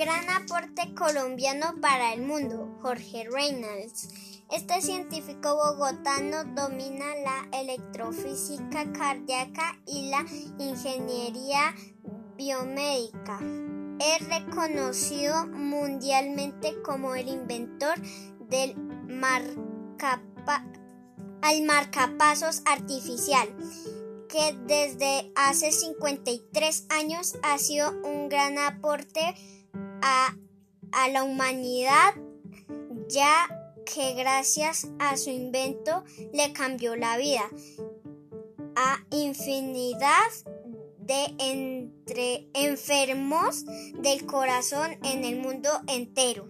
Gran aporte colombiano para el mundo, Jorge Reynolds. Este científico bogotano domina la electrofísica cardíaca y la ingeniería biomédica. Es reconocido mundialmente como el inventor del al marcapasos artificial, que desde hace 53 años ha sido un gran aporte a, la humanidad, ya que gracias a su invento le cambió la vida a infinidad de entre enfermos del corazón en el mundo entero.